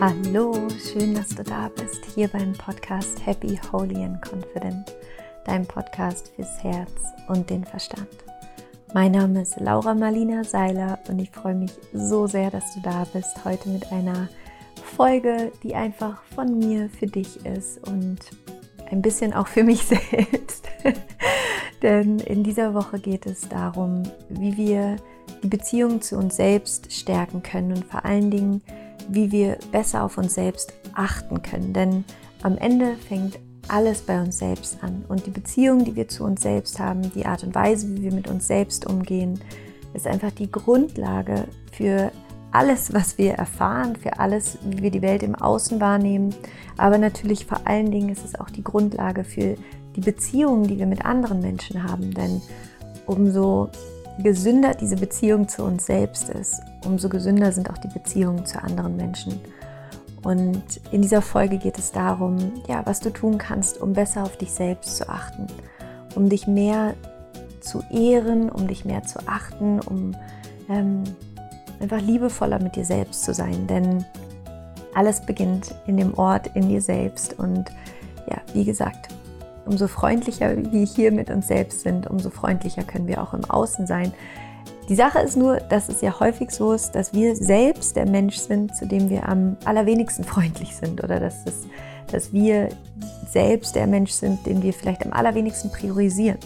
Hallo, schön, dass du da bist, hier beim Podcast Happy, Holy and Confident, dein Podcast fürs Herz und den Verstand. Mein Name ist Laura Marlina Seiler und ich freue mich so sehr, dass du da bist, heute mit einer Folge, die einfach von mir für dich ist und ein bisschen auch für mich selbst. Denn in dieser Woche geht es darum, wie wir die Beziehung zu uns selbst stärken können und vor allen Dingen, wie wir besser auf uns selbst achten können. Denn am Ende fängt alles bei uns selbst an. Und die Beziehung, die wir zu uns selbst haben, die Art und Weise, wie wir mit uns selbst umgehen, ist einfach die Grundlage für alles, was wir erfahren, für alles, wie wir die Welt im Außen wahrnehmen. Aber natürlich vor allen Dingen ist es auch die Grundlage für die Beziehungen, die wir mit anderen Menschen haben. Denn umso gesünder diese Beziehung zu uns selbst ist, umso gesünder sind auch die Beziehungen zu anderen Menschen. Und in dieser Folge geht es darum, ja, was du tun kannst, um besser auf dich selbst zu achten, um dich mehr zu ehren, um dich mehr zu achten, um ähm, einfach liebevoller mit dir selbst zu sein. Denn alles beginnt in dem Ort in dir selbst. Und ja, wie gesagt, umso freundlicher wir hier mit uns selbst sind, umso freundlicher können wir auch im Außen sein. Die Sache ist nur, dass es ja häufig so ist, dass wir selbst der Mensch sind, zu dem wir am allerwenigsten freundlich sind oder dass, es, dass wir selbst der Mensch sind, den wir vielleicht am allerwenigsten priorisieren.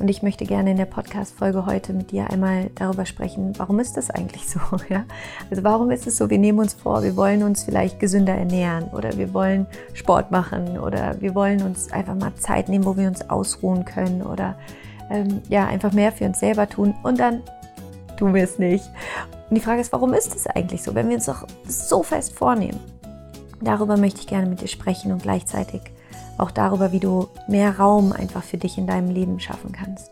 Und ich möchte gerne in der Podcast-Folge heute mit dir einmal darüber sprechen, warum ist das eigentlich so? Ja? Also warum ist es so, wir nehmen uns vor, wir wollen uns vielleicht gesünder ernähren oder wir wollen Sport machen oder wir wollen uns einfach mal Zeit nehmen, wo wir uns ausruhen können oder ähm, ja, einfach mehr für uns selber tun und dann tun wir es nicht. Und die Frage ist, warum ist es eigentlich so, wenn wir uns doch so fest vornehmen? Darüber möchte ich gerne mit dir sprechen und gleichzeitig auch darüber, wie du mehr Raum einfach für dich in deinem Leben schaffen kannst.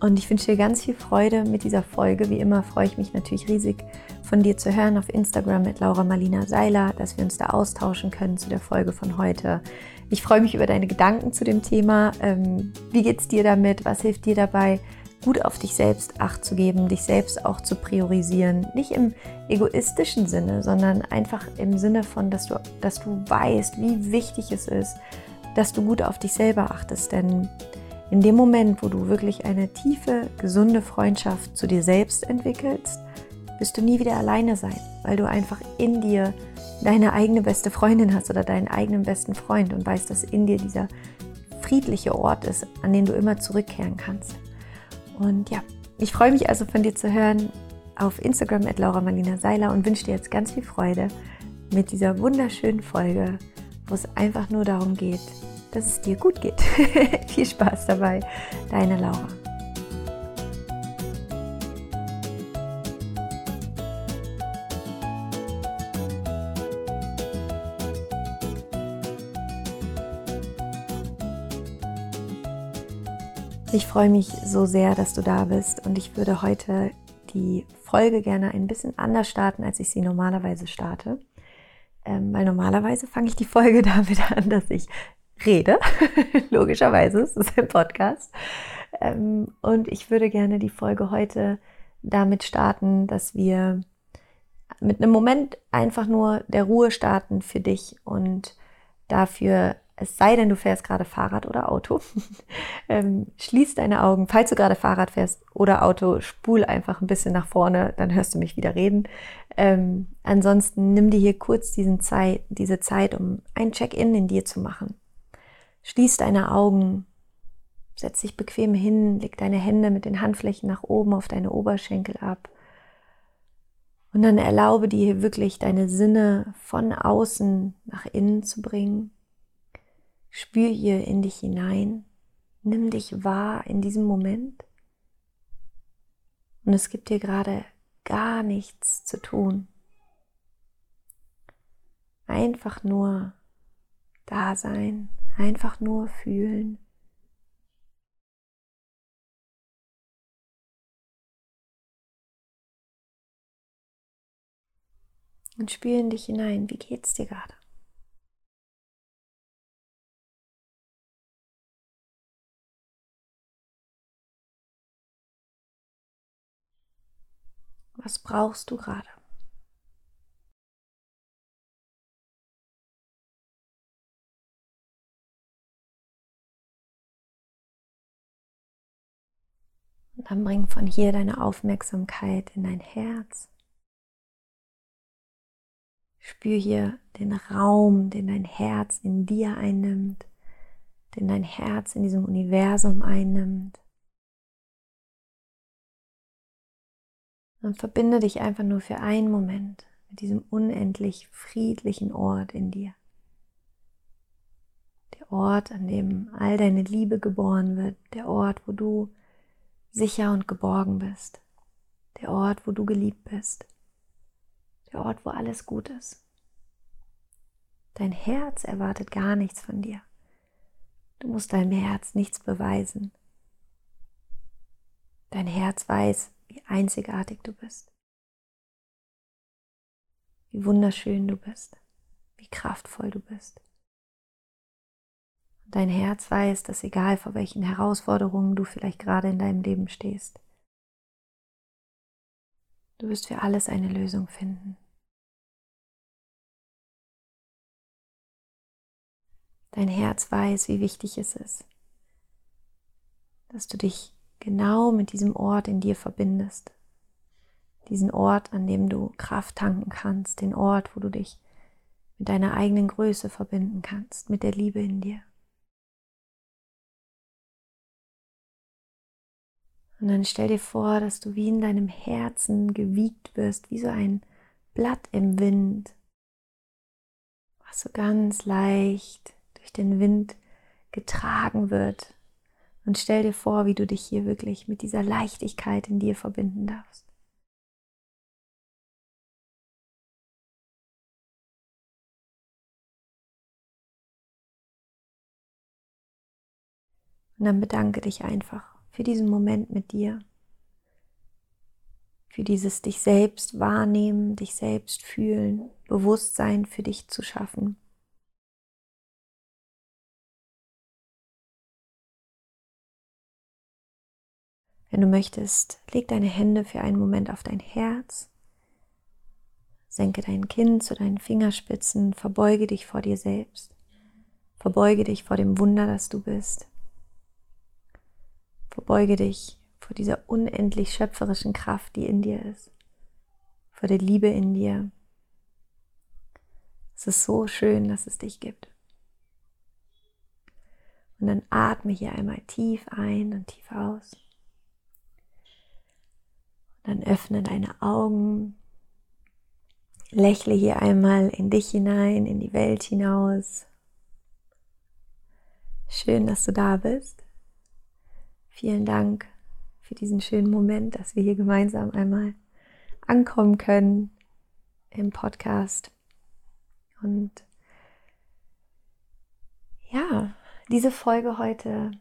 Und ich wünsche dir ganz viel Freude mit dieser Folge. Wie immer freue ich mich natürlich riesig von dir zu hören auf Instagram mit Laura Marlina Seiler, dass wir uns da austauschen können zu der Folge von heute. Ich freue mich über deine Gedanken zu dem Thema. Ähm, wie geht es dir damit? Was hilft dir dabei? gut auf dich selbst acht zu geben, dich selbst auch zu priorisieren. Nicht im egoistischen Sinne, sondern einfach im Sinne von, dass du, dass du weißt, wie wichtig es ist, dass du gut auf dich selber achtest. Denn in dem Moment, wo du wirklich eine tiefe, gesunde Freundschaft zu dir selbst entwickelst, wirst du nie wieder alleine sein, weil du einfach in dir deine eigene beste Freundin hast oder deinen eigenen besten Freund und weißt, dass in dir dieser friedliche Ort ist, an den du immer zurückkehren kannst. Und ja, ich freue mich also von dir zu hören auf Instagram at Laura Marlina Seiler und wünsche dir jetzt ganz viel Freude mit dieser wunderschönen Folge, wo es einfach nur darum geht, dass es dir gut geht. Viel Spaß dabei, deine Laura. Ich freue mich so sehr, dass du da bist und ich würde heute die Folge gerne ein bisschen anders starten, als ich sie normalerweise starte. Ähm, weil normalerweise fange ich die Folge damit an, dass ich rede. Logischerweise, es ist ein Podcast. Ähm, und ich würde gerne die Folge heute damit starten, dass wir mit einem Moment einfach nur der Ruhe starten für dich und dafür es sei denn, du fährst gerade Fahrrad oder Auto, ähm, schließ deine Augen. Falls du gerade Fahrrad fährst oder Auto, spul einfach ein bisschen nach vorne, dann hörst du mich wieder reden. Ähm, ansonsten nimm dir hier kurz diesen Zeit, diese Zeit, um ein Check-in in dir zu machen. Schließ deine Augen, setz dich bequem hin, leg deine Hände mit den Handflächen nach oben auf deine Oberschenkel ab. Und dann erlaube dir wirklich deine Sinne von außen nach innen zu bringen Spür hier in dich hinein. Nimm dich wahr in diesem Moment. Und es gibt dir gerade gar nichts zu tun. Einfach nur da sein, einfach nur fühlen. Und spür in dich hinein, wie geht's dir gerade? Was brauchst du gerade? Und dann bring von hier deine Aufmerksamkeit in dein Herz. Spür hier den Raum, den dein Herz in dir einnimmt, den dein Herz in diesem Universum einnimmt. Und verbinde dich einfach nur für einen Moment mit diesem unendlich friedlichen Ort in dir. Der Ort, an dem all deine Liebe geboren wird, der Ort, wo du sicher und geborgen bist, der Ort, wo du geliebt bist, der Ort, wo alles gut ist. Dein Herz erwartet gar nichts von dir. Du musst deinem Herz nichts beweisen. Dein Herz weiß, wie einzigartig du bist, wie wunderschön du bist, wie kraftvoll du bist. Dein Herz weiß, dass egal vor welchen Herausforderungen du vielleicht gerade in deinem Leben stehst, du wirst für alles eine Lösung finden. Dein Herz weiß, wie wichtig es ist, dass du dich genau mit diesem Ort in dir verbindest. Diesen Ort, an dem du Kraft tanken kannst, den Ort, wo du dich mit deiner eigenen Größe verbinden kannst, mit der Liebe in dir. Und dann stell dir vor, dass du wie in deinem Herzen gewiegt wirst, wie so ein Blatt im Wind, was so ganz leicht durch den Wind getragen wird und stell dir vor, wie du dich hier wirklich mit dieser Leichtigkeit in dir verbinden darfst. Und dann bedanke dich einfach für diesen Moment mit dir, für dieses dich selbst wahrnehmen, dich selbst fühlen, Bewusstsein für dich zu schaffen. Wenn du möchtest, leg deine Hände für einen Moment auf dein Herz, senke dein Kinn zu deinen Fingerspitzen, verbeuge dich vor dir selbst, verbeuge dich vor dem Wunder, das du bist, verbeuge dich vor dieser unendlich schöpferischen Kraft, die in dir ist, vor der Liebe in dir. Es ist so schön, dass es dich gibt. Und dann atme hier einmal tief ein und tief aus. Dann öffne deine Augen. Lächle hier einmal in dich hinein, in die Welt hinaus. Schön, dass du da bist. Vielen Dank für diesen schönen Moment, dass wir hier gemeinsam einmal ankommen können im Podcast. Und ja, diese Folge heute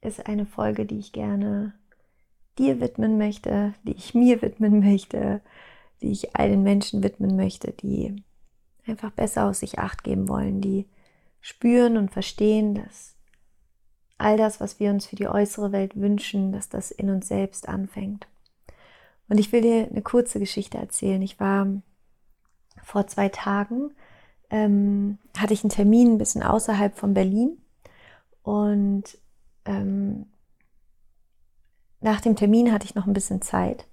ist eine Folge, die ich gerne dir widmen möchte, die ich mir widmen möchte, die ich all den Menschen widmen möchte, die einfach besser aus sich acht geben wollen, die spüren und verstehen, dass all das, was wir uns für die äußere Welt wünschen, dass das in uns selbst anfängt. Und ich will dir eine kurze Geschichte erzählen. Ich war vor zwei Tagen, ähm, hatte ich einen Termin ein bisschen außerhalb von Berlin und ähm, nach dem Termin hatte ich noch ein bisschen Zeit.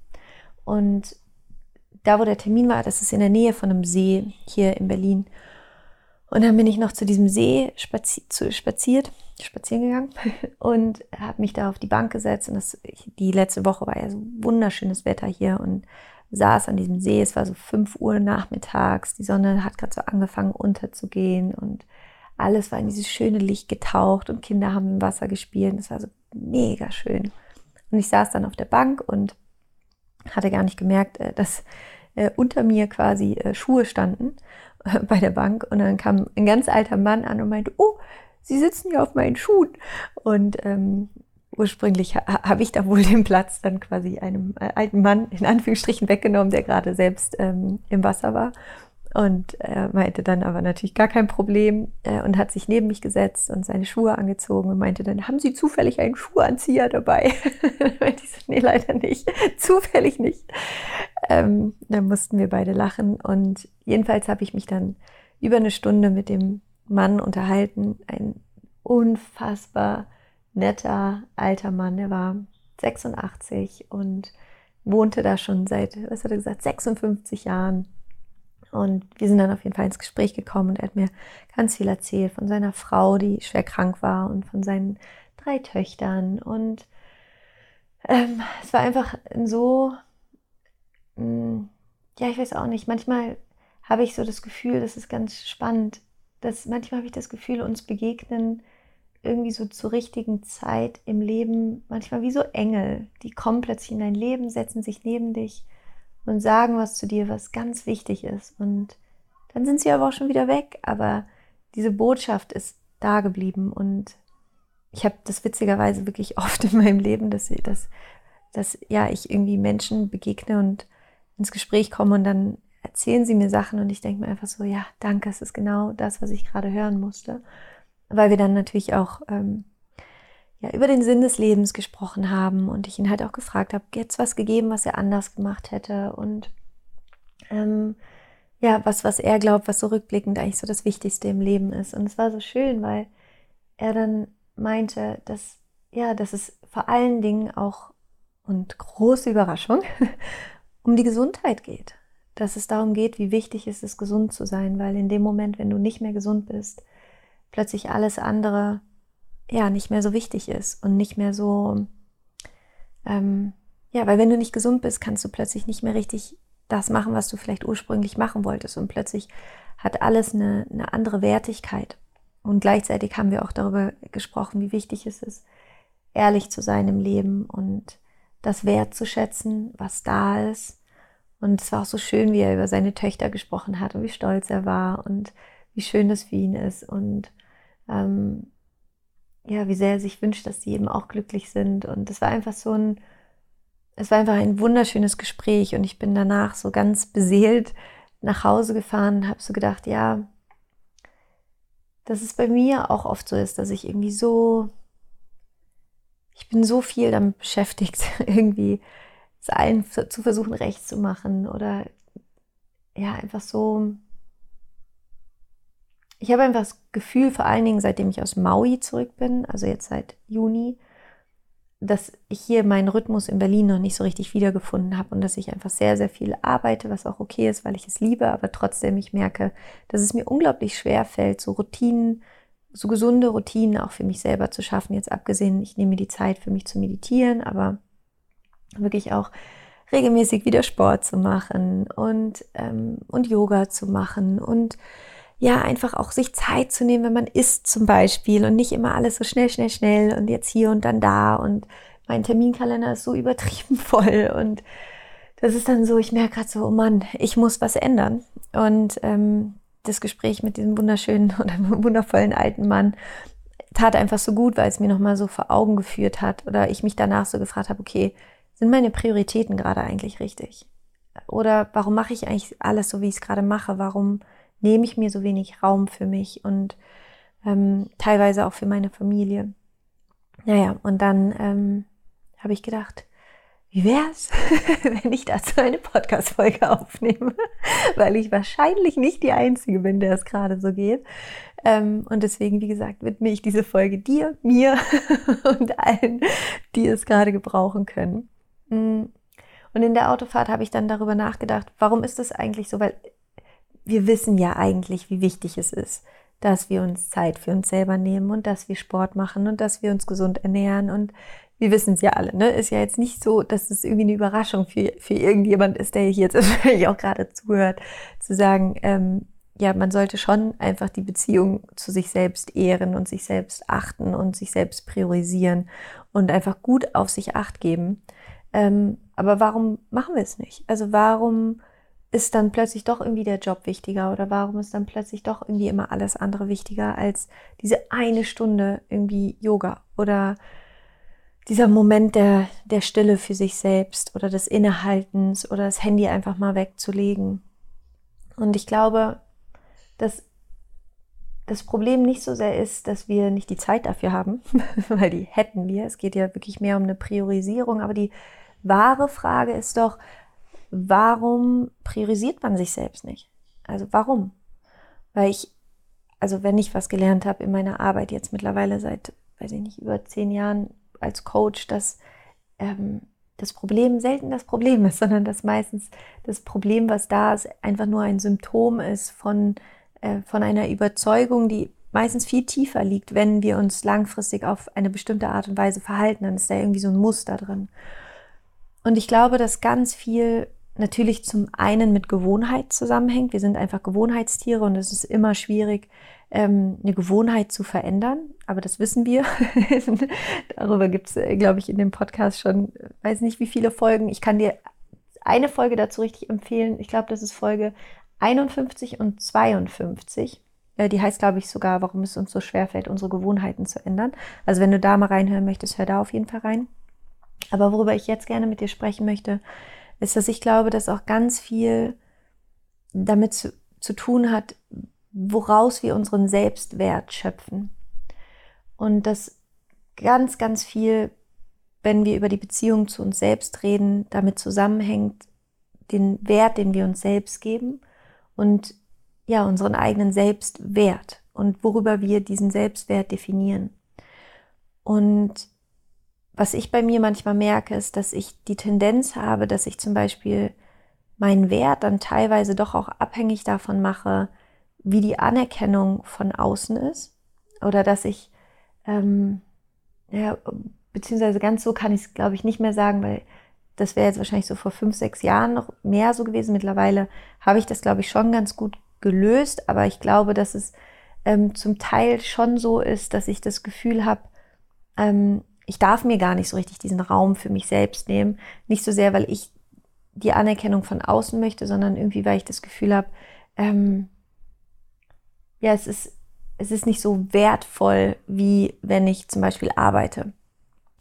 Und da, wo der Termin war, das ist in der Nähe von einem See hier in Berlin. Und dann bin ich noch zu diesem See spazi zu, spaziert, spazieren gegangen und habe mich da auf die Bank gesetzt. Und das, die letzte Woche war ja so wunderschönes Wetter hier und saß an diesem See. Es war so 5 Uhr nachmittags. Die Sonne hat gerade so angefangen unterzugehen und alles war in dieses schöne Licht getaucht und Kinder haben im Wasser gespielt. Das war so mega schön. Und ich saß dann auf der Bank und hatte gar nicht gemerkt, äh, dass äh, unter mir quasi äh, Schuhe standen bei der Bank. Und dann kam ein ganz alter Mann an und meinte, oh, Sie sitzen ja auf meinen Schuhen. Und ähm, ursprünglich ha habe ich da wohl den Platz dann quasi einem alten Mann in Anführungsstrichen weggenommen, der gerade selbst ähm, im Wasser war. Und er meinte dann aber natürlich gar kein Problem äh, und hat sich neben mich gesetzt und seine Schuhe angezogen und meinte dann, haben Sie zufällig einen Schuhanzieher dabei? meinte ich nee, leider nicht. zufällig nicht. Ähm, dann mussten wir beide lachen und jedenfalls habe ich mich dann über eine Stunde mit dem Mann unterhalten. Ein unfassbar netter alter Mann, der war 86 und wohnte da schon seit, was hat er gesagt, 56 Jahren. Und wir sind dann auf jeden Fall ins Gespräch gekommen und er hat mir ganz viel erzählt von seiner Frau, die schwer krank war und von seinen drei Töchtern. Und ähm, es war einfach so, mh, mm, ja, ich weiß auch nicht, manchmal habe ich so das Gefühl, das ist ganz spannend, dass manchmal habe ich das Gefühl, uns begegnen irgendwie so zur richtigen Zeit im Leben, manchmal wie so Engel, die kommen plötzlich in dein Leben, setzen sich neben dich und sagen was zu dir, was ganz wichtig ist. Und dann sind sie aber auch schon wieder weg, aber diese Botschaft ist da geblieben und ich habe das witzigerweise wirklich oft in meinem Leben, dass, dass, dass ja, ich irgendwie Menschen begegne und ins Gespräch komme und dann erzählen sie mir Sachen und ich denke mir einfach so, ja, danke, es ist genau das, was ich gerade hören musste. Weil wir dann natürlich auch ähm, ja, über den Sinn des Lebens gesprochen haben und ich ihn halt auch gefragt habe, jetzt was gegeben, was er anders gemacht hätte und ähm, ja, was, was er glaubt, was so rückblickend eigentlich so das Wichtigste im Leben ist. Und es war so schön, weil er dann meinte, dass, ja, dass es vor allen Dingen auch, und große Überraschung, um die Gesundheit geht. Dass es darum geht, wie wichtig ist es, gesund zu sein, weil in dem Moment, wenn du nicht mehr gesund bist, plötzlich alles andere ja nicht mehr so wichtig ist und nicht mehr so, ähm, ja, weil wenn du nicht gesund bist, kannst du plötzlich nicht mehr richtig das machen, was du vielleicht ursprünglich machen wolltest und plötzlich hat alles eine, eine andere Wertigkeit. Und gleichzeitig haben wir auch darüber gesprochen, wie wichtig es ist, ehrlich zu sein im Leben und das wertzuschätzen, was da ist. Und es war auch so schön, wie er über seine Töchter gesprochen hat und wie stolz er war und wie schön das für ihn ist und ähm, ja, wie sehr er sich wünscht, dass sie eben auch glücklich sind. Und es war einfach so ein, es war einfach ein wunderschönes Gespräch und ich bin danach so ganz beseelt nach Hause gefahren und habe so gedacht, ja, dass es bei mir auch oft so ist, dass ich irgendwie so, ich bin so viel damit beschäftigt, irgendwie es allen zu versuchen, recht zu machen oder ja, einfach so. Ich habe einfach das Gefühl, vor allen Dingen seitdem ich aus Maui zurück bin, also jetzt seit Juni, dass ich hier meinen Rhythmus in Berlin noch nicht so richtig wiedergefunden habe und dass ich einfach sehr, sehr viel arbeite, was auch okay ist, weil ich es liebe, aber trotzdem ich merke, dass es mir unglaublich schwer fällt, so Routinen, so gesunde Routinen auch für mich selber zu schaffen. Jetzt abgesehen, ich nehme mir die Zeit für mich zu meditieren, aber wirklich auch regelmäßig wieder Sport zu machen und, ähm, und Yoga zu machen und ja, einfach auch sich Zeit zu nehmen, wenn man isst zum Beispiel und nicht immer alles so schnell, schnell, schnell und jetzt hier und dann da und mein Terminkalender ist so übertrieben voll und das ist dann so, ich merke gerade so, oh Mann, ich muss was ändern. Und ähm, das Gespräch mit diesem wunderschönen oder wundervollen alten Mann tat einfach so gut, weil es mir nochmal so vor Augen geführt hat oder ich mich danach so gefragt habe, okay, sind meine Prioritäten gerade eigentlich richtig? Oder warum mache ich eigentlich alles so, wie ich es gerade mache? Warum nehme ich mir so wenig Raum für mich und ähm, teilweise auch für meine Familie. Naja, und dann ähm, habe ich gedacht, wie wäre es, wenn ich dazu eine Podcast-Folge aufnehme, weil ich wahrscheinlich nicht die Einzige bin, der es gerade so geht. Ähm, und deswegen, wie gesagt, widme ich diese Folge dir, mir und allen, die es gerade gebrauchen können. Mm. Und in der Autofahrt habe ich dann darüber nachgedacht, warum ist das eigentlich so? Weil wir wissen ja eigentlich, wie wichtig es ist, dass wir uns Zeit für uns selber nehmen und dass wir Sport machen und dass wir uns gesund ernähren und wir wissen es ja alle, ne? Ist ja jetzt nicht so, dass es irgendwie eine Überraschung für, für irgendjemand ist, der hier jetzt wahrscheinlich auch gerade zuhört, zu sagen, ähm, ja, man sollte schon einfach die Beziehung zu sich selbst ehren und sich selbst achten und sich selbst priorisieren und einfach gut auf sich acht geben. Ähm, aber warum machen wir es nicht? Also warum ist dann plötzlich doch irgendwie der Job wichtiger oder warum ist dann plötzlich doch irgendwie immer alles andere wichtiger als diese eine Stunde irgendwie Yoga oder dieser Moment der, der Stille für sich selbst oder des Innehaltens oder das Handy einfach mal wegzulegen. Und ich glaube, dass das Problem nicht so sehr ist, dass wir nicht die Zeit dafür haben, weil die hätten wir. Es geht ja wirklich mehr um eine Priorisierung, aber die wahre Frage ist doch, warum priorisiert man sich selbst nicht? Also warum? Weil ich, also wenn ich was gelernt habe in meiner Arbeit jetzt mittlerweile seit, weiß ich nicht, über zehn Jahren als Coach, dass ähm, das Problem selten das Problem ist, sondern dass meistens das Problem, was da ist, einfach nur ein Symptom ist von, äh, von einer Überzeugung, die meistens viel tiefer liegt, wenn wir uns langfristig auf eine bestimmte Art und Weise verhalten, dann ist da irgendwie so ein Muster drin. Und ich glaube, dass ganz viel natürlich zum einen mit Gewohnheit zusammenhängt. Wir sind einfach Gewohnheitstiere und es ist immer schwierig, ähm, eine Gewohnheit zu verändern. Aber das wissen wir. Darüber gibt es, äh, glaube ich, in dem Podcast schon, weiß nicht wie viele Folgen. Ich kann dir eine Folge dazu richtig empfehlen. Ich glaube, das ist Folge 51 und 52. Äh, die heißt, glaube ich, sogar, warum es uns so schwer fällt, unsere Gewohnheiten zu ändern. Also wenn du da mal reinhören möchtest, hör da auf jeden Fall rein. Aber worüber ich jetzt gerne mit dir sprechen möchte, ist, dass ich glaube, dass auch ganz viel damit zu, zu tun hat, woraus wir unseren Selbstwert schöpfen. Und dass ganz, ganz viel, wenn wir über die Beziehung zu uns selbst reden, damit zusammenhängt, den Wert, den wir uns selbst geben und ja, unseren eigenen Selbstwert und worüber wir diesen Selbstwert definieren. Und was ich bei mir manchmal merke, ist, dass ich die Tendenz habe, dass ich zum Beispiel meinen Wert dann teilweise doch auch abhängig davon mache, wie die Anerkennung von außen ist. Oder dass ich, ähm, ja, beziehungsweise ganz so kann ich es, glaube ich, nicht mehr sagen, weil das wäre jetzt wahrscheinlich so vor fünf, sechs Jahren noch mehr so gewesen. Mittlerweile habe ich das, glaube ich, schon ganz gut gelöst, aber ich glaube, dass es ähm, zum Teil schon so ist, dass ich das Gefühl habe, ähm, ich darf mir gar nicht so richtig diesen Raum für mich selbst nehmen. Nicht so sehr, weil ich die Anerkennung von außen möchte, sondern irgendwie, weil ich das Gefühl habe, ähm, ja, es ist, es ist nicht so wertvoll, wie wenn ich zum Beispiel arbeite.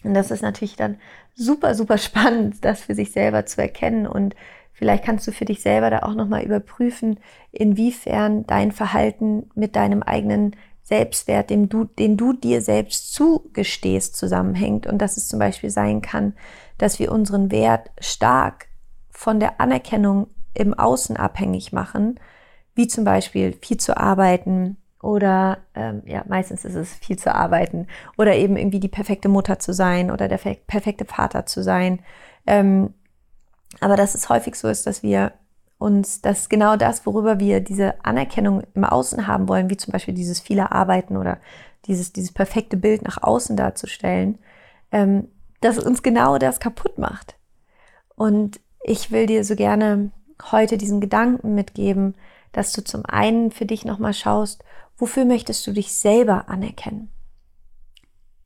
Und das ist natürlich dann super, super spannend, das für sich selber zu erkennen. Und vielleicht kannst du für dich selber da auch nochmal überprüfen, inwiefern dein Verhalten mit deinem eigenen Selbstwert, den du, den du dir selbst zugestehst, zusammenhängt. Und dass es zum Beispiel sein kann, dass wir unseren Wert stark von der Anerkennung im Außen abhängig machen, wie zum Beispiel viel zu arbeiten oder ähm, ja, meistens ist es viel zu arbeiten oder eben irgendwie die perfekte Mutter zu sein oder der perfekte Vater zu sein. Ähm, aber dass es häufig so ist, dass wir uns dass genau das, worüber wir diese Anerkennung im Außen haben wollen, wie zum Beispiel dieses viele Arbeiten oder dieses, dieses perfekte Bild nach außen darzustellen, ähm, dass uns genau das kaputt macht. Und ich will dir so gerne heute diesen Gedanken mitgeben, dass du zum einen für dich nochmal schaust, wofür möchtest du dich selber anerkennen?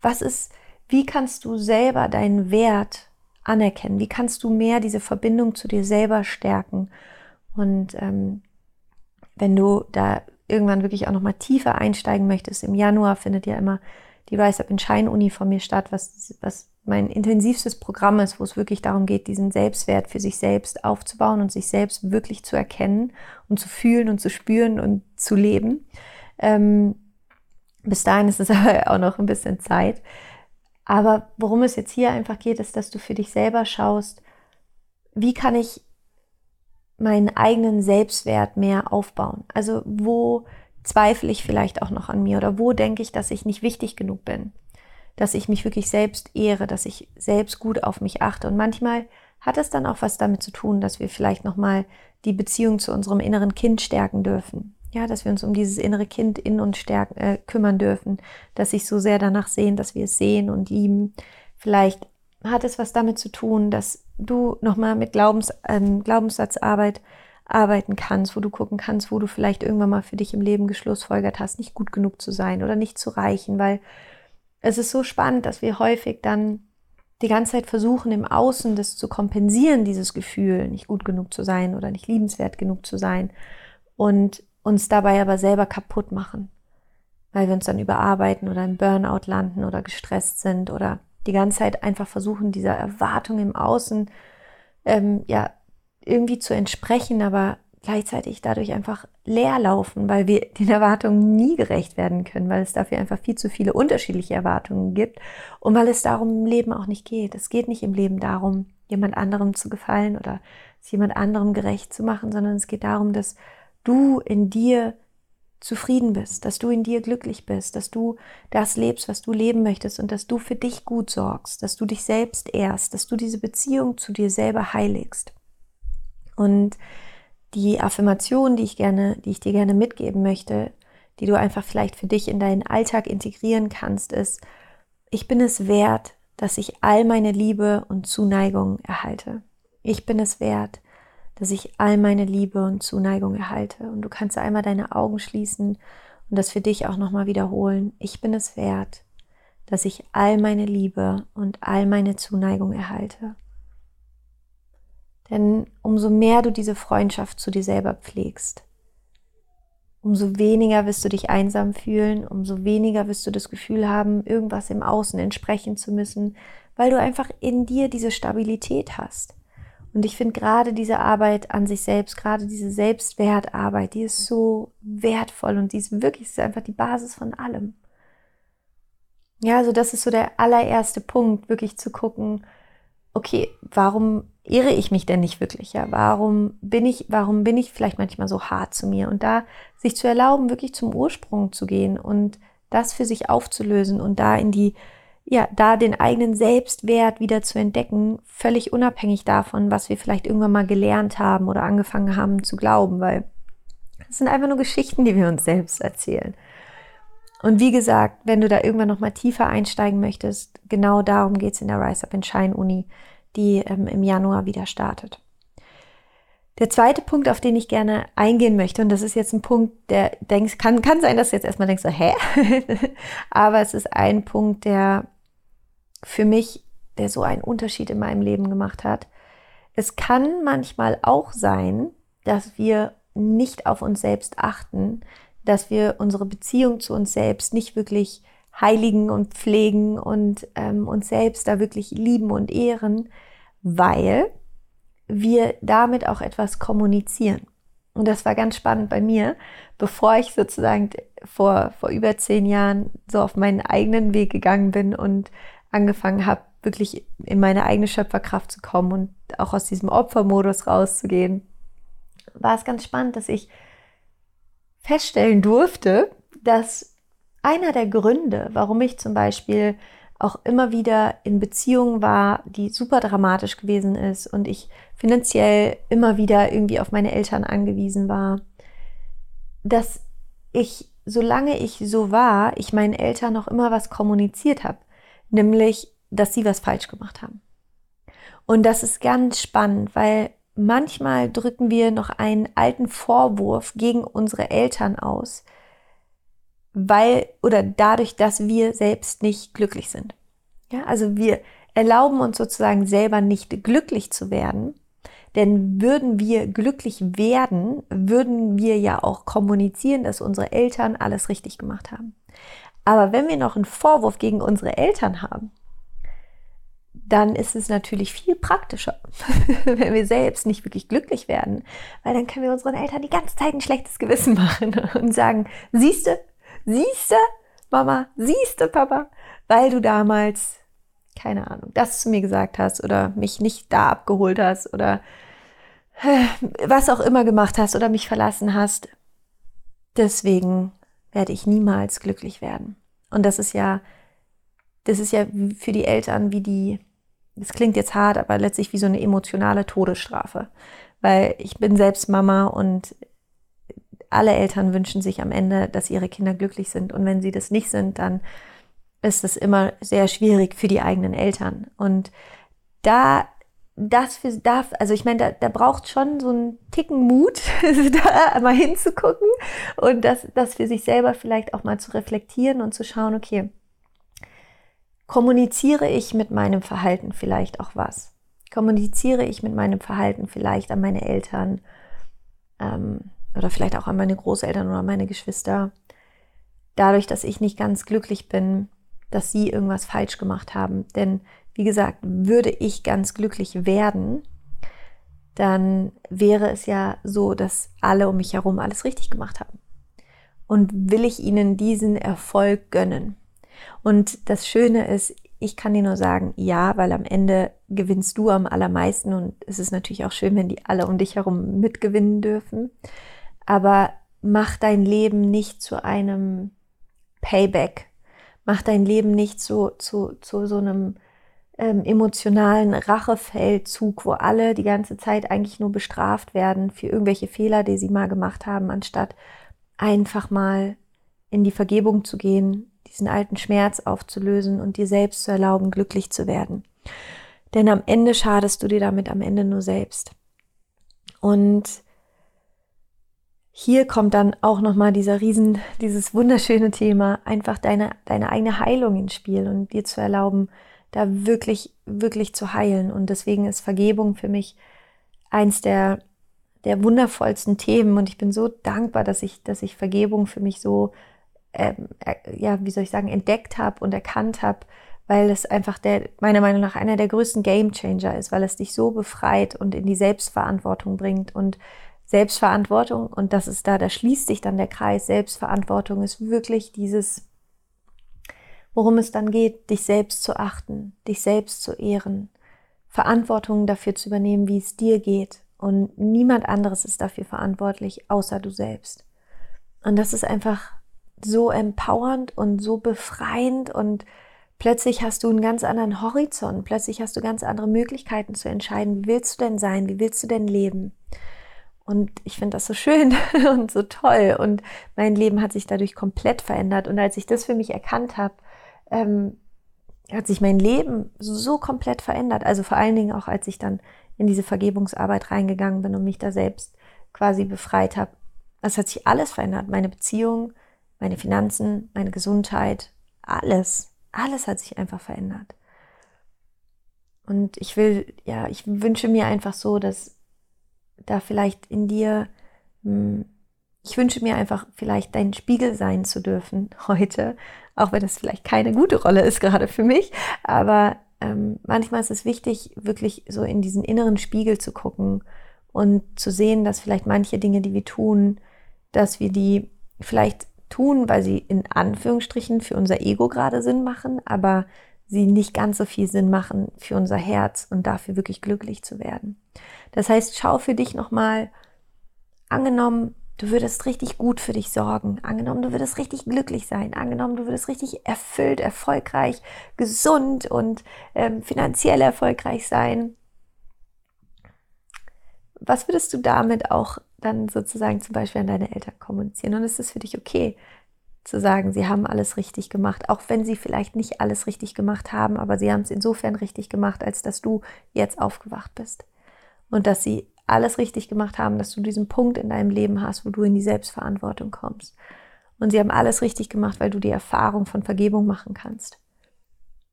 Was ist, wie kannst du selber deinen Wert anerkennen? Wie kannst du mehr diese Verbindung zu dir selber stärken und ähm, wenn du da irgendwann wirklich auch nochmal tiefer einsteigen möchtest, im Januar findet ja immer die Rise Up in Shine Uni von mir statt, was, was mein intensivstes Programm ist, wo es wirklich darum geht, diesen Selbstwert für sich selbst aufzubauen und sich selbst wirklich zu erkennen und zu fühlen und zu spüren und zu leben. Ähm, bis dahin ist es aber auch noch ein bisschen Zeit. Aber worum es jetzt hier einfach geht, ist, dass du für dich selber schaust, wie kann ich meinen eigenen Selbstwert mehr aufbauen? Also wo zweifle ich vielleicht auch noch an mir oder wo denke ich, dass ich nicht wichtig genug bin? Dass ich mich wirklich selbst ehre, dass ich selbst gut auf mich achte. Und manchmal hat es dann auch was damit zu tun, dass wir vielleicht nochmal die Beziehung zu unserem inneren Kind stärken dürfen. Ja, dass wir uns um dieses innere Kind in uns stärken, äh, kümmern dürfen, dass sich so sehr danach sehen, dass wir es sehen und lieben. Vielleicht hat es was damit zu tun, dass du nochmal mit Glaubens, ähm, Glaubenssatzarbeit arbeiten kannst, wo du gucken kannst, wo du vielleicht irgendwann mal für dich im Leben geschlussfolgert hast, nicht gut genug zu sein oder nicht zu reichen, weil es ist so spannend, dass wir häufig dann die ganze Zeit versuchen, im Außen das zu kompensieren, dieses Gefühl, nicht gut genug zu sein oder nicht liebenswert genug zu sein und uns dabei aber selber kaputt machen, weil wir uns dann überarbeiten oder im Burnout landen oder gestresst sind oder die ganze Zeit einfach versuchen, dieser Erwartung im Außen ähm, ja irgendwie zu entsprechen, aber gleichzeitig dadurch einfach leer laufen, weil wir den Erwartungen nie gerecht werden können, weil es dafür einfach viel zu viele unterschiedliche Erwartungen gibt und weil es darum im Leben auch nicht geht. Es geht nicht im Leben darum, jemand anderem zu gefallen oder es jemand anderem gerecht zu machen, sondern es geht darum, dass du in dir zufrieden bist, dass du in dir glücklich bist, dass du das lebst, was du leben möchtest und dass du für dich gut sorgst, dass du dich selbst ehrst, dass du diese Beziehung zu dir selber heiligst. Und die Affirmation, die ich gerne, die ich dir gerne mitgeben möchte, die du einfach vielleicht für dich in deinen Alltag integrieren kannst, ist, ich bin es wert, dass ich all meine Liebe und Zuneigung erhalte. Ich bin es wert, dass ich all meine Liebe und Zuneigung erhalte. Und du kannst einmal deine Augen schließen und das für dich auch nochmal wiederholen. Ich bin es wert, dass ich all meine Liebe und all meine Zuneigung erhalte. Denn umso mehr du diese Freundschaft zu dir selber pflegst, umso weniger wirst du dich einsam fühlen, umso weniger wirst du das Gefühl haben, irgendwas im Außen entsprechen zu müssen, weil du einfach in dir diese Stabilität hast. Und ich finde gerade diese Arbeit an sich selbst, gerade diese Selbstwertarbeit, die ist so wertvoll und die ist wirklich ist einfach die Basis von allem. Ja, also das ist so der allererste Punkt, wirklich zu gucken, okay, warum irre ich mich denn nicht wirklich? Ja, warum bin ich, warum bin ich vielleicht manchmal so hart zu mir? Und da sich zu erlauben, wirklich zum Ursprung zu gehen und das für sich aufzulösen und da in die, ja, da den eigenen Selbstwert wieder zu entdecken, völlig unabhängig davon, was wir vielleicht irgendwann mal gelernt haben oder angefangen haben zu glauben, weil das sind einfach nur Geschichten, die wir uns selbst erzählen. Und wie gesagt, wenn du da irgendwann noch mal tiefer einsteigen möchtest, genau darum geht es in der Rise Up in Shine Uni, die ähm, im Januar wieder startet. Der zweite Punkt, auf den ich gerne eingehen möchte, und das ist jetzt ein Punkt, der denkst, kann, kann sein, dass du jetzt erstmal denkst, so, hä? Aber es ist ein Punkt, der für mich, der so einen Unterschied in meinem Leben gemacht hat. Es kann manchmal auch sein, dass wir nicht auf uns selbst achten, dass wir unsere Beziehung zu uns selbst nicht wirklich heiligen und pflegen und ähm, uns selbst da wirklich lieben und ehren, weil wir damit auch etwas kommunizieren. Und das war ganz spannend bei mir, bevor ich sozusagen vor, vor über zehn Jahren so auf meinen eigenen Weg gegangen bin und angefangen habe, wirklich in meine eigene Schöpferkraft zu kommen und auch aus diesem Opfermodus rauszugehen, war es ganz spannend, dass ich feststellen durfte, dass einer der Gründe, warum ich zum Beispiel auch immer wieder in Beziehungen war, die super dramatisch gewesen ist und ich finanziell immer wieder irgendwie auf meine Eltern angewiesen war, dass ich, solange ich so war, ich meinen Eltern noch immer was kommuniziert habe, nämlich, dass sie was falsch gemacht haben. Und das ist ganz spannend, weil manchmal drücken wir noch einen alten Vorwurf gegen unsere Eltern aus, weil oder dadurch, dass wir selbst nicht glücklich sind. Ja, also wir erlauben uns sozusagen selber nicht glücklich zu werden, denn würden wir glücklich werden, würden wir ja auch kommunizieren, dass unsere Eltern alles richtig gemacht haben. Aber wenn wir noch einen Vorwurf gegen unsere Eltern haben, dann ist es natürlich viel praktischer, wenn wir selbst nicht wirklich glücklich werden, weil dann können wir unseren Eltern die ganze Zeit ein schlechtes Gewissen machen und sagen, siehste, siehste, Mama, siehste, Papa, weil du damals, keine Ahnung, das zu mir gesagt hast oder mich nicht da abgeholt hast oder äh, was auch immer gemacht hast oder mich verlassen hast. Deswegen werde ich niemals glücklich werden. Und das ist ja, das ist ja für die Eltern wie die das klingt jetzt hart, aber letztlich wie so eine emotionale Todesstrafe. Weil ich bin selbst Mama und alle Eltern wünschen sich am Ende, dass ihre Kinder glücklich sind. Und wenn sie das nicht sind, dann ist es immer sehr schwierig für die eigenen Eltern. Und da das für darf, also ich meine, da, da braucht schon so einen Ticken Mut, da mal hinzugucken und das, das für sich selber vielleicht auch mal zu reflektieren und zu schauen, okay, kommuniziere ich mit meinem Verhalten vielleicht auch was? Kommuniziere ich mit meinem Verhalten vielleicht an meine Eltern ähm, oder vielleicht auch an meine Großeltern oder meine Geschwister? Dadurch, dass ich nicht ganz glücklich bin, dass sie irgendwas falsch gemacht haben. Denn wie gesagt, würde ich ganz glücklich werden, dann wäre es ja so, dass alle um mich herum alles richtig gemacht haben. Und will ich ihnen diesen Erfolg gönnen? Und das Schöne ist, ich kann dir nur sagen, ja, weil am Ende gewinnst du am allermeisten und es ist natürlich auch schön, wenn die alle um dich herum mitgewinnen dürfen. Aber mach dein Leben nicht zu einem Payback. Mach dein Leben nicht zu, zu, zu so einem ähm, emotionalen Rachefeldzug, wo alle die ganze Zeit eigentlich nur bestraft werden für irgendwelche Fehler, die sie mal gemacht haben, anstatt einfach mal in die Vergebung zu gehen, diesen alten Schmerz aufzulösen und dir selbst zu erlauben, glücklich zu werden. Denn am Ende schadest du dir damit am Ende nur selbst. Und hier kommt dann auch nochmal dieser riesen, dieses wunderschöne Thema, einfach deine, deine eigene Heilung ins Spiel und dir zu erlauben, da wirklich, wirklich zu heilen. Und deswegen ist Vergebung für mich eins der, der wundervollsten Themen. Und ich bin so dankbar, dass ich, dass ich Vergebung für mich so, ähm, äh, ja, wie soll ich sagen, entdeckt habe und erkannt habe, weil es einfach der, meiner Meinung nach einer der größten Game Changer ist, weil es dich so befreit und in die Selbstverantwortung bringt und Selbstverantwortung, und das ist da, da schließt sich dann der Kreis, Selbstverantwortung ist wirklich dieses worum es dann geht, dich selbst zu achten, dich selbst zu ehren, Verantwortung dafür zu übernehmen, wie es dir geht. Und niemand anderes ist dafür verantwortlich, außer du selbst. Und das ist einfach so empowernd und so befreiend und plötzlich hast du einen ganz anderen Horizont, plötzlich hast du ganz andere Möglichkeiten zu entscheiden, wie willst du denn sein, wie willst du denn leben. Und ich finde das so schön und so toll und mein Leben hat sich dadurch komplett verändert. Und als ich das für mich erkannt habe, ähm, hat sich mein Leben so komplett verändert. Also vor allen Dingen auch, als ich dann in diese Vergebungsarbeit reingegangen bin und mich da selbst quasi befreit habe. Das hat sich alles verändert. Meine Beziehung, meine Finanzen, meine Gesundheit, alles. Alles hat sich einfach verändert. Und ich will, ja, ich wünsche mir einfach so, dass da vielleicht in dir, hm, ich wünsche mir einfach vielleicht dein Spiegel sein zu dürfen heute auch wenn das vielleicht keine gute Rolle ist gerade für mich. Aber ähm, manchmal ist es wichtig, wirklich so in diesen inneren Spiegel zu gucken und zu sehen, dass vielleicht manche Dinge, die wir tun, dass wir die vielleicht tun, weil sie in Anführungsstrichen für unser Ego gerade Sinn machen, aber sie nicht ganz so viel Sinn machen für unser Herz und dafür wirklich glücklich zu werden. Das heißt, schau für dich nochmal, angenommen, du würdest richtig gut für dich sorgen. Angenommen, du würdest richtig glücklich sein. Angenommen, du würdest richtig erfüllt, erfolgreich, gesund und ähm, finanziell erfolgreich sein. Was würdest du damit auch dann sozusagen zum Beispiel an deine Eltern kommunizieren? Und ist es für dich okay, zu sagen, sie haben alles richtig gemacht, auch wenn sie vielleicht nicht alles richtig gemacht haben, aber sie haben es insofern richtig gemacht, als dass du jetzt aufgewacht bist und dass sie alles richtig gemacht haben, dass du diesen Punkt in deinem Leben hast, wo du in die Selbstverantwortung kommst. Und sie haben alles richtig gemacht, weil du die Erfahrung von Vergebung machen kannst.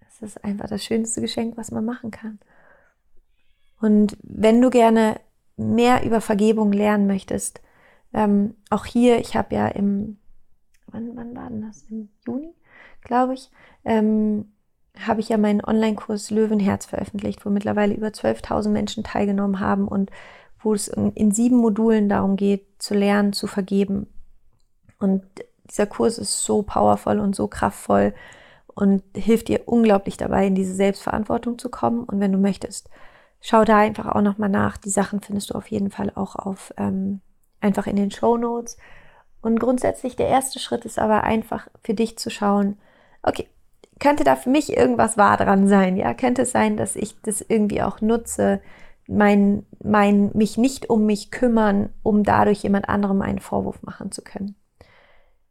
Das ist einfach das schönste Geschenk, was man machen kann. Und wenn du gerne mehr über Vergebung lernen möchtest, ähm, auch hier, ich habe ja im, wann, wann war denn das? Im Juni, glaube ich, ähm, habe ich ja meinen Online-Kurs Löwenherz veröffentlicht, wo mittlerweile über 12.000 Menschen teilgenommen haben und wo es in sieben Modulen darum geht, zu lernen, zu vergeben. Und dieser Kurs ist so powervoll und so kraftvoll und hilft dir unglaublich dabei, in diese Selbstverantwortung zu kommen. Und wenn du möchtest, schau da einfach auch nochmal nach. Die Sachen findest du auf jeden Fall auch auf ähm, einfach in den Show Notes. Und grundsätzlich der erste Schritt ist aber einfach für dich zu schauen, okay, könnte da für mich irgendwas wahr dran sein? Ja, könnte es sein, dass ich das irgendwie auch nutze, mein, mein, mich nicht um mich kümmern, um dadurch jemand anderem einen Vorwurf machen zu können?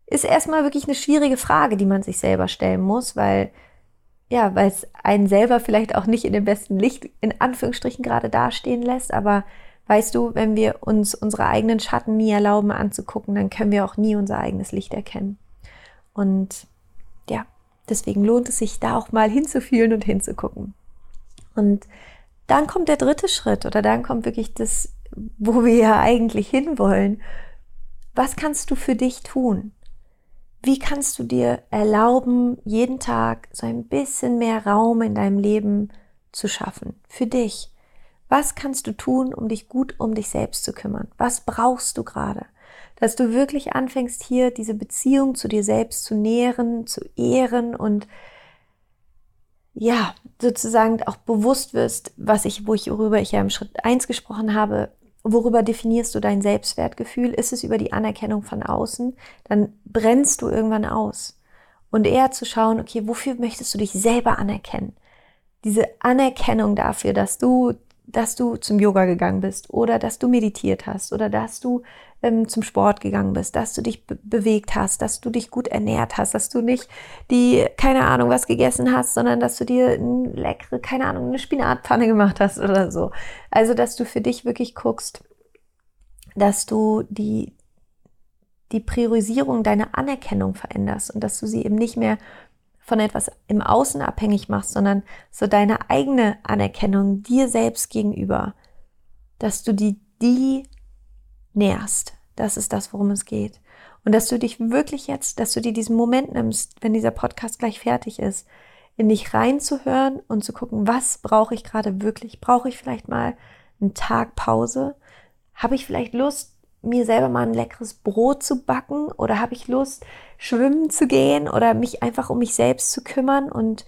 Ist erstmal wirklich eine schwierige Frage, die man sich selber stellen muss, weil, ja, weil es einen selber vielleicht auch nicht in dem besten Licht in Anführungsstrichen gerade dastehen lässt, aber weißt du, wenn wir uns unsere eigenen Schatten nie erlauben anzugucken, dann können wir auch nie unser eigenes Licht erkennen. Und Deswegen lohnt es sich, da auch mal hinzufühlen und hinzugucken. Und dann kommt der dritte Schritt oder dann kommt wirklich das, wo wir ja eigentlich hinwollen. Was kannst du für dich tun? Wie kannst du dir erlauben, jeden Tag so ein bisschen mehr Raum in deinem Leben zu schaffen? Für dich. Was kannst du tun, um dich gut um dich selbst zu kümmern? Was brauchst du gerade? Dass du wirklich anfängst, hier diese Beziehung zu dir selbst zu nähren, zu ehren und ja, sozusagen auch bewusst wirst, was ich, wo ich, worüber ich ja im Schritt eins gesprochen habe, worüber definierst du dein Selbstwertgefühl? Ist es über die Anerkennung von außen? Dann brennst du irgendwann aus. Und eher zu schauen, okay, wofür möchtest du dich selber anerkennen? Diese Anerkennung dafür, dass du, dass du zum Yoga gegangen bist oder dass du meditiert hast oder dass du ähm, zum Sport gegangen bist, dass du dich be bewegt hast, dass du dich gut ernährt hast, dass du nicht die, keine Ahnung, was gegessen hast, sondern dass du dir eine leckere, keine Ahnung, eine Spinatpfanne gemacht hast oder so. Also, dass du für dich wirklich guckst, dass du die, die Priorisierung deiner Anerkennung veränderst und dass du sie eben nicht mehr von etwas im Außen abhängig machst, sondern so deine eigene Anerkennung dir selbst gegenüber, dass du die, die nährst. Das ist das, worum es geht. Und dass du dich wirklich jetzt, dass du dir diesen Moment nimmst, wenn dieser Podcast gleich fertig ist, in dich reinzuhören und zu gucken, was brauche ich gerade wirklich? Brauche ich vielleicht mal einen Tag Pause? Habe ich vielleicht Lust, mir selber mal ein leckeres Brot zu backen? Oder habe ich Lust, schwimmen zu gehen oder mich einfach um mich selbst zu kümmern? Und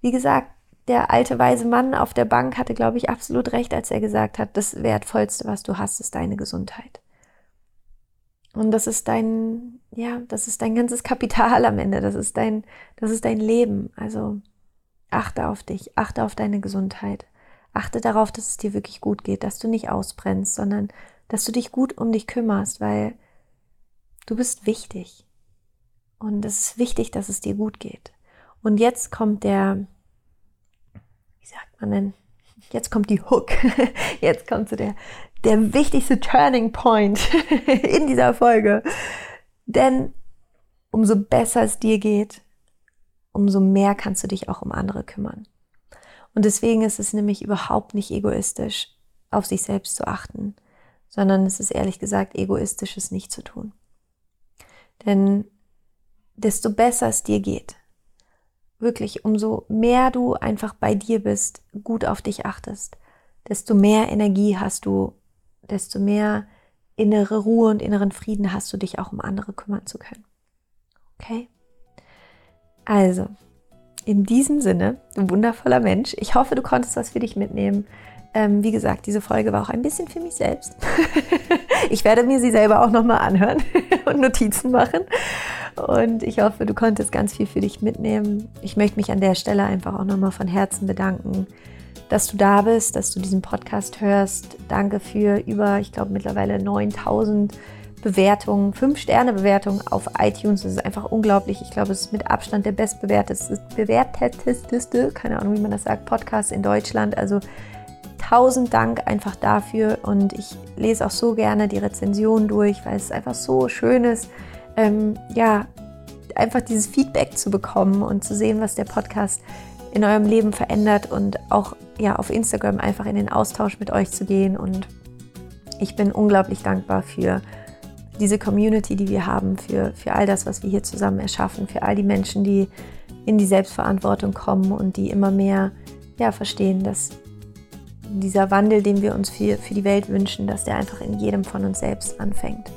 wie gesagt, der alte weise Mann auf der Bank hatte, glaube ich, absolut recht, als er gesagt hat, das Wertvollste, was du hast, ist deine Gesundheit. Und das ist dein, ja, das ist dein ganzes Kapital am Ende. Das ist dein, das ist dein Leben. Also achte auf dich, achte auf deine Gesundheit. Achte darauf, dass es dir wirklich gut geht, dass du nicht ausbrennst, sondern dass du dich gut um dich kümmerst, weil du bist wichtig. Und es ist wichtig, dass es dir gut geht. Und jetzt kommt der, wie sagt man denn? Jetzt kommt die Hook. Jetzt kommt so der, der wichtigste Turning Point in dieser Folge. Denn umso besser es dir geht, umso mehr kannst du dich auch um andere kümmern. Und deswegen ist es nämlich überhaupt nicht egoistisch, auf sich selbst zu achten, sondern es ist ehrlich gesagt egoistisch, es nicht zu tun. Denn desto besser es dir geht, wirklich umso mehr du einfach bei dir bist, gut auf dich achtest, desto mehr Energie hast du desto mehr innere Ruhe und inneren Frieden hast du dich auch um andere kümmern zu können. Okay? Also, in diesem Sinne, du wundervoller Mensch, ich hoffe, du konntest was für dich mitnehmen. Ähm, wie gesagt, diese Folge war auch ein bisschen für mich selbst. ich werde mir sie selber auch nochmal anhören und Notizen machen. Und ich hoffe, du konntest ganz viel für dich mitnehmen. Ich möchte mich an der Stelle einfach auch nochmal von Herzen bedanken dass du da bist, dass du diesen Podcast hörst. Danke für über, ich glaube, mittlerweile 9000 Bewertungen, 5-Sterne-Bewertungen auf iTunes. Das ist einfach unglaublich. Ich glaube, es ist mit Abstand der bestbewerteteste, bewerteteste, keine Ahnung, wie man das sagt, Podcast in Deutschland. Also tausend Dank einfach dafür. Und ich lese auch so gerne die Rezension durch, weil es einfach so schön ist, ähm, ja, einfach dieses Feedback zu bekommen und zu sehen, was der Podcast in eurem Leben verändert und auch ja, auf Instagram einfach in den Austausch mit euch zu gehen. Und ich bin unglaublich dankbar für diese Community, die wir haben, für, für all das, was wir hier zusammen erschaffen, für all die Menschen, die in die Selbstverantwortung kommen und die immer mehr ja, verstehen, dass dieser Wandel, den wir uns für, für die Welt wünschen, dass der einfach in jedem von uns selbst anfängt.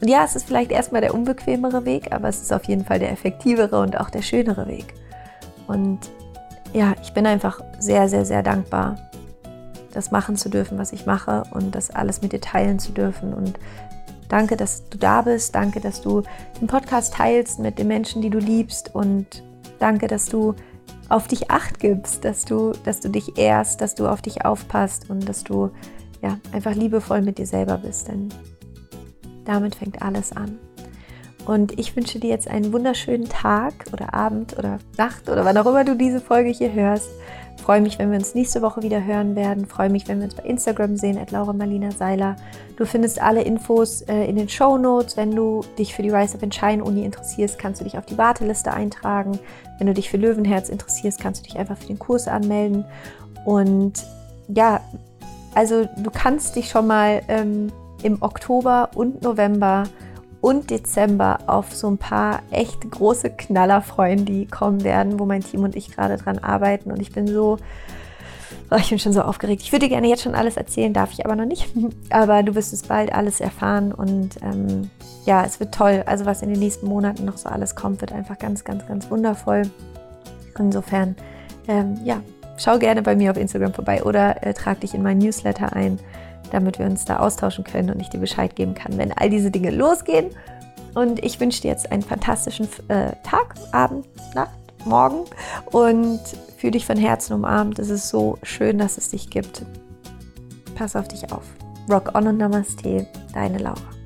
Und ja, es ist vielleicht erstmal der unbequemere Weg, aber es ist auf jeden Fall der effektivere und auch der schönere Weg. Und ja, ich bin einfach sehr, sehr, sehr dankbar, das machen zu dürfen, was ich mache und das alles mit dir teilen zu dürfen. Und danke, dass du da bist. Danke, dass du den Podcast teilst mit den Menschen, die du liebst. Und danke, dass du auf dich acht gibst, dass du, dass du dich ehrst, dass du auf dich aufpasst und dass du ja, einfach liebevoll mit dir selber bist. Denn damit fängt alles an. Und ich wünsche dir jetzt einen wunderschönen Tag oder Abend oder Nacht oder wann auch immer du diese Folge hier hörst. Freue mich, wenn wir uns nächste Woche wieder hören werden. Freue mich, wenn wir uns bei Instagram sehen, at Laura Marlina Seiler. Du findest alle Infos äh, in den Show Notes. Wenn du dich für die Rise Up in Shine Uni interessierst, kannst du dich auf die Warteliste eintragen. Wenn du dich für Löwenherz interessierst, kannst du dich einfach für den Kurs anmelden. Und ja, also du kannst dich schon mal ähm, im Oktober und November und Dezember auf so ein paar echt große Knaller freuen, die kommen werden, wo mein Team und ich gerade dran arbeiten. Und ich bin so, oh, ich bin schon so aufgeregt. Ich würde dir gerne jetzt schon alles erzählen, darf ich aber noch nicht. Aber du wirst es bald alles erfahren und ähm, ja, es wird toll. Also was in den nächsten Monaten noch so alles kommt, wird einfach ganz, ganz, ganz wundervoll. Insofern, ähm, ja, schau gerne bei mir auf Instagram vorbei oder äh, trag dich in mein Newsletter ein. Damit wir uns da austauschen können und ich dir Bescheid geben kann, wenn all diese Dinge losgehen. Und ich wünsche dir jetzt einen fantastischen äh, Tag, Abend, Nacht, Morgen und fühle dich von Herzen umarmt. Es ist so schön, dass es dich gibt. Pass auf dich auf. Rock on und Namaste, deine Laura.